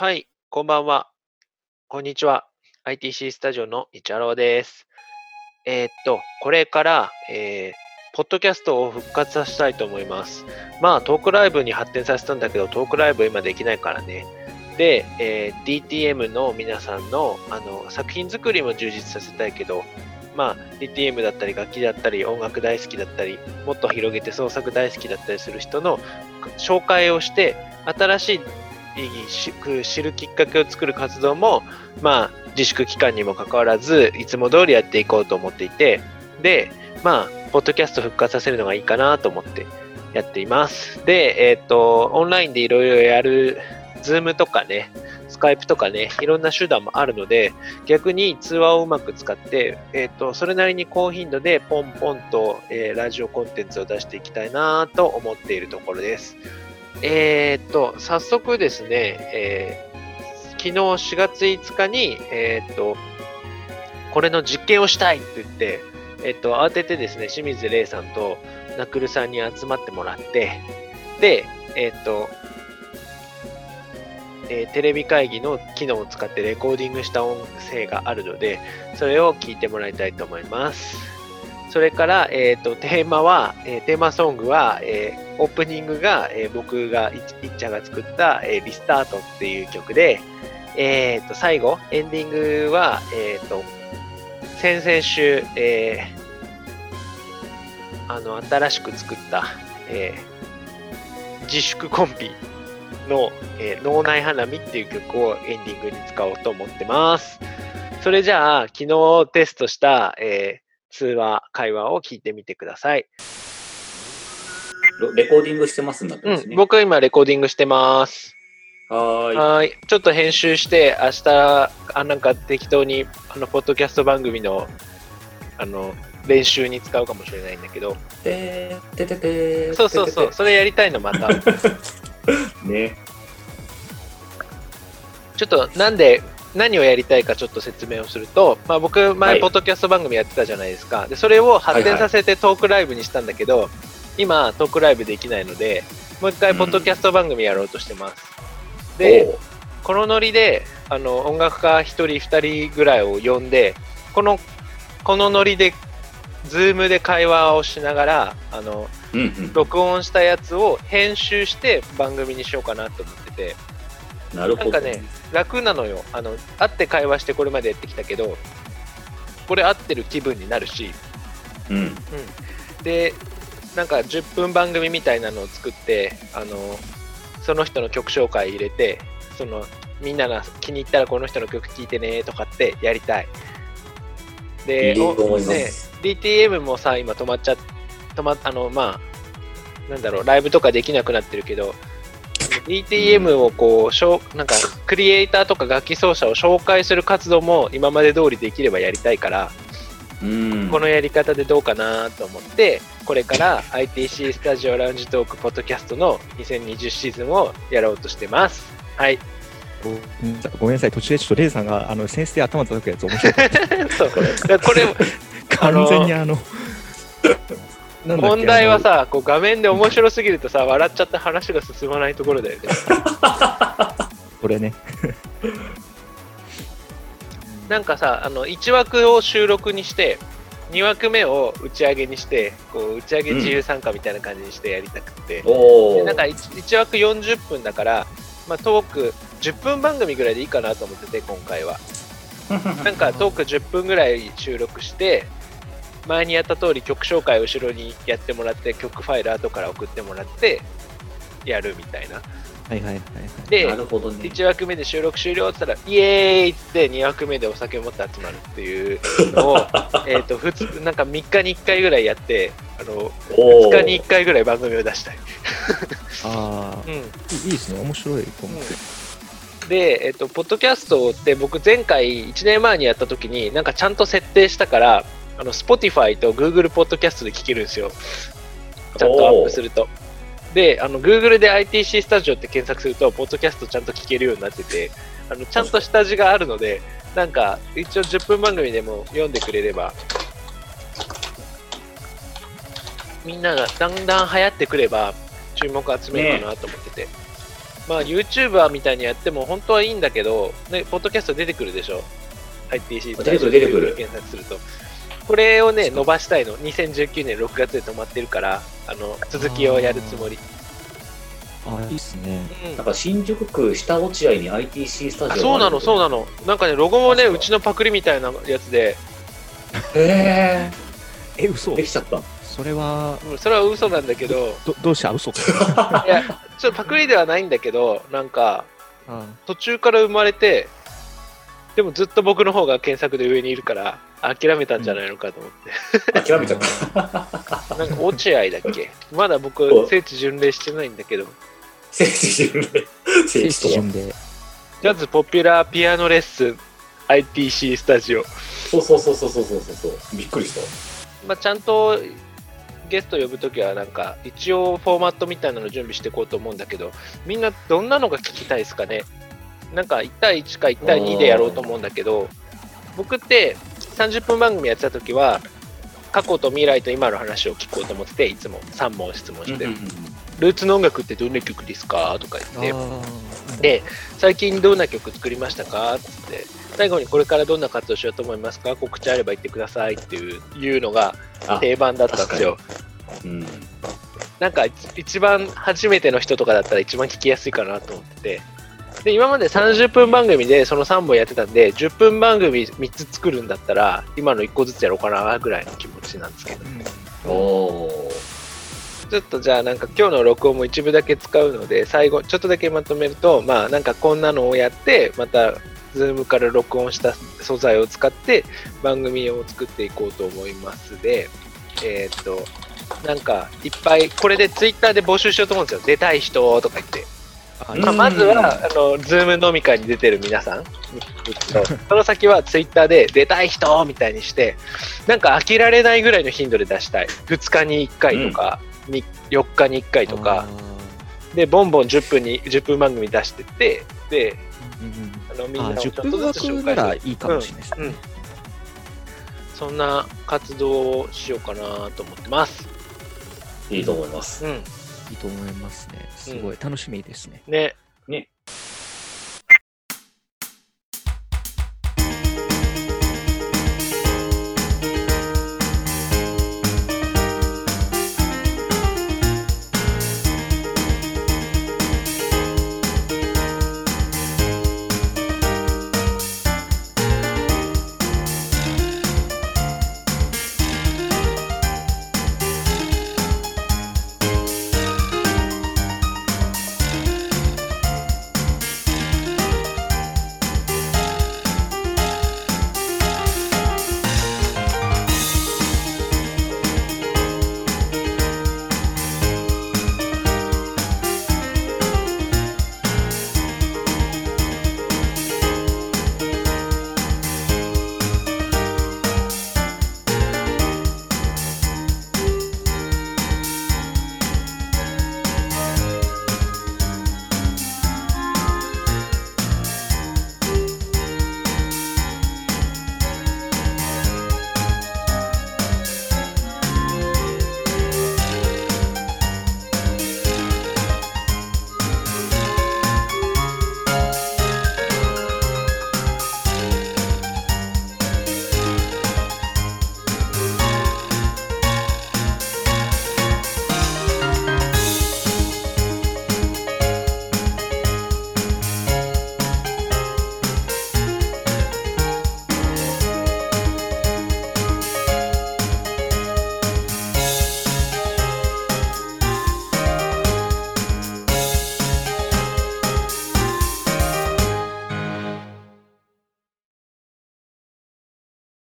はい、こんばんは。こんにちは。ITC スタジオのイチャローです。えーっと、これから、えーポッドキャストを復活させたいと思います。まあ、トークライブに発展させたんだけど、トークライブ今できないからね。で、えー DTM の皆さんのあの作品作りも充実させたいけど、まあ、DTM だったり、楽器だったり、音楽大好きだったり、もっと広げて創作大好きだったりする人の紹介をして、新しいし知るきっかけを作る活動も、まあ、自粛期間にもかかわらず、いつも通りやっていこうと思っていて、で、まあ、ポッドキャスト復活させるのがいいかなと思ってやっています。で、えっ、と、オンラインでいろいろやる、ズームとかね、スカイプとかね、いろんな手段もあるので、逆に通話をうまく使って、えっ、と、それなりに高頻度でポンポンと、えーラジオコンテンツを出していきたいなと思っているところです。えーっと、早速ですね、えー昨日4月5日に、えーっと、これの実験をしたいって言って、えっと、慌ててですね、清水玲さんとナクルさんに集まってもらって、で、えっと、えーテレビ会議の機能を使ってレコーディングした音声があるので、それを聞いてもらいたいと思います。それから、えー、とテーマは、えーテーマソングは、えーオープニングが、えー僕がいいっちゃんが作った、えーリスタートっていう曲で、えー、と最後、エンディングは、えー、と先々週、えーあの新しく作った、えー自粛コンビの、えー脳内花見っていう曲をエンディングに使おうと思ってます。それじゃあ、昨日テストした、えー通話、会話を聞いてみてください。ロレコーディングしてますんだってうん、ますね。僕は今レコーディングしてます。はーい。はーい。ちょっと編集して、明日、あなんか適当に、あの、ポッドキャスト番組の、あの、練習に使うかもしれないんだけど、てーてててーそうそうそう、てそれやりたいのまた。ね。ちょっとなんで、何をやりたいかちょっと説明をすると、まあ、僕、はい前、ポッドキャスト番組やってたじゃないですか。で、それを発展させてトークライブにしたんだけど、今、トークライブできないので、もう一回、ポッドキャスト番組やろうとしてます。で、おうこのノリで、あの、音楽家1人、2人ぐらいを呼んで、この、このノリで、ズームで会話をしながら、あの、うんうん。録音したやつを編集して番組にしようかなと思ってて、なるほど。なんかね、楽なのよ。あの、会って会話してこれまでやってきたけど、これ合ってる気分になるし、うん。で、なんか10分番組みたいなのを作って、あの、その人の曲紹介入れて、その、みんなが気に入ったらこの人の曲聴いてねとかってやりたい。で、ね、す。DTM もさ、今止まっちゃっ、止まっ、あの、まあ、なんだろう、ライブとかできなくなってるけど、DTM をこう、しょうなんか、クリエイターとか楽器奏者を紹介する活動も今まで通りできればやりたいから、うん。このやり方でどうかなと思って、これから ITC スタジオラウンジトークポッドキャストの2020シーズンをやろうとしてます。はい。うんごめんなさい、途中でちょっとレイさんがあの先生頭叩くやつ面白かった。そう。これ、完全にあの、問題は、さ、こう画面で面白すぎるとさ、笑っちゃって話が進まないところだよね。これね、なんかさ、あの1枠を収録にして、2枠目を打ち上げにして、こう打ち上げ自由参加みたいな感じにしてやりたくて、おお。でなんか 1, 枠40分だから、まあ、トーク10分番組ぐらいでいいかなと思ってて、今回は。なんかトーク10分ぐらい収録して、前にやった通り曲紹介を後ろにやってもらって、曲ファイル後から送ってもらって、やるみたいな。はいはいはいはい。でな、るほどね。1枠目で収録終了って言ったら、イエーイって2枠目でお酒を持って集まるっていうのを、えっと、普通、なんか3日に1回ぐらいやって、あの、お2日に1回ぐらい番組を出したい。ああ、うん。いいですね、面白いと思って。で、えっと、ポッドキャストって僕前回1年前にやった時になんかちゃんと設定したから、あの、Spotify と Google ポッドキャストで聞けるんですよ。ちゃんとアップすると。で、あの、Google で ITC スタジオって検索すると、ポッドキャストちゃんと聞けるようになってて、あの、ちゃんと下地があるので、なんか、一応10分番組でも読んでくれれば、みんながだんだん流行ってくれば、注目集めるかなと思ってて。まあ YouTuber みたいにやっても本当はいいんだけど、ね、ポッドキャスト出てくるでしょ ?ITC 出てくる出てくる検索すると。これをね、伸ばしたいの。2019年6月で止まってるから、あの、続きをやるつもり。あいいっすね。うん。なんか新宿区下落合に ITC スタジオあそうなの、そうななの。なんかね、ロゴもね、うちのパクリみたいなやつで、のへえ、嘘。えできちゃった。それは、うんそれは嘘なんだけど、どどうした嘘？か。いや、ちょっとパクリではないんだけど、なんか、あ途中から生まれて、でもずっと僕の方が検索で上にいるから、諦めたんじゃないのかと思って。諦めちゃった。なんか落合だっけ？まだ僕お、聖地巡礼してないんだけど、聖地巡礼。聖地巡礼。ジャズポピュラーピアノレッスン ITC スタジオ。そうそうそうそうそうそうそう。びっくりした。まあ、ちゃんとゲスト呼ぶときは、なんか、一応フォーマットみたいなの準備していこうと思うんだけど、みんなどんなのが聞きたいですかね？なんか1対1か1対2でやろうと思うんだけど、僕って30分番組やってたときは、過去と未来と今の話を聞こうと思ってて、いつも3問質問して、ルーツの音楽ってどんな曲ですか？とか言って、ー。で、最近どんな曲作りましたか？っつって、最後にこれからどんな活動しようと思いますか？告知あれば言ってくださいっていういうのがあ定番だったんですよ。うん。なんか一一番初めての人とかだったら一番聞きやすいかなと思ってて。で、今まで30分番組でその3本やってたんで、10分番組3つ作るんだったら、今の1個ずつやろうかなぐらいの気持ちなんですけど。うんおおちょっとじゃあなんか今日の録音も一部だけ使うので、最後ちょっとだけまとめると、まあなんかこんなのをやって、また Zoom から録音した素材を使って番組を作っていこうと思いますで、えーっと、なんかいっぱい、これで Twitter で募集しようと思うんですよ。出たい人とか言って。まあ、まずは、あの、ズーム飲み会に出てる皆さん。その先はツイッターで出たい人みたいにして、なんか飽きられないぐらいの頻度で出したい。2日に1回とか、に4日に1回とか、で、ボンボン10分に、10分番組出してって、で、あの、みんなちょっと10分ずつ紹枠なら介するいいかもしれないですね。うん。そんな活動をしようかなと思ってます。いいと思います。うん。いいと思いますね。すごい楽しみですね。ね。ね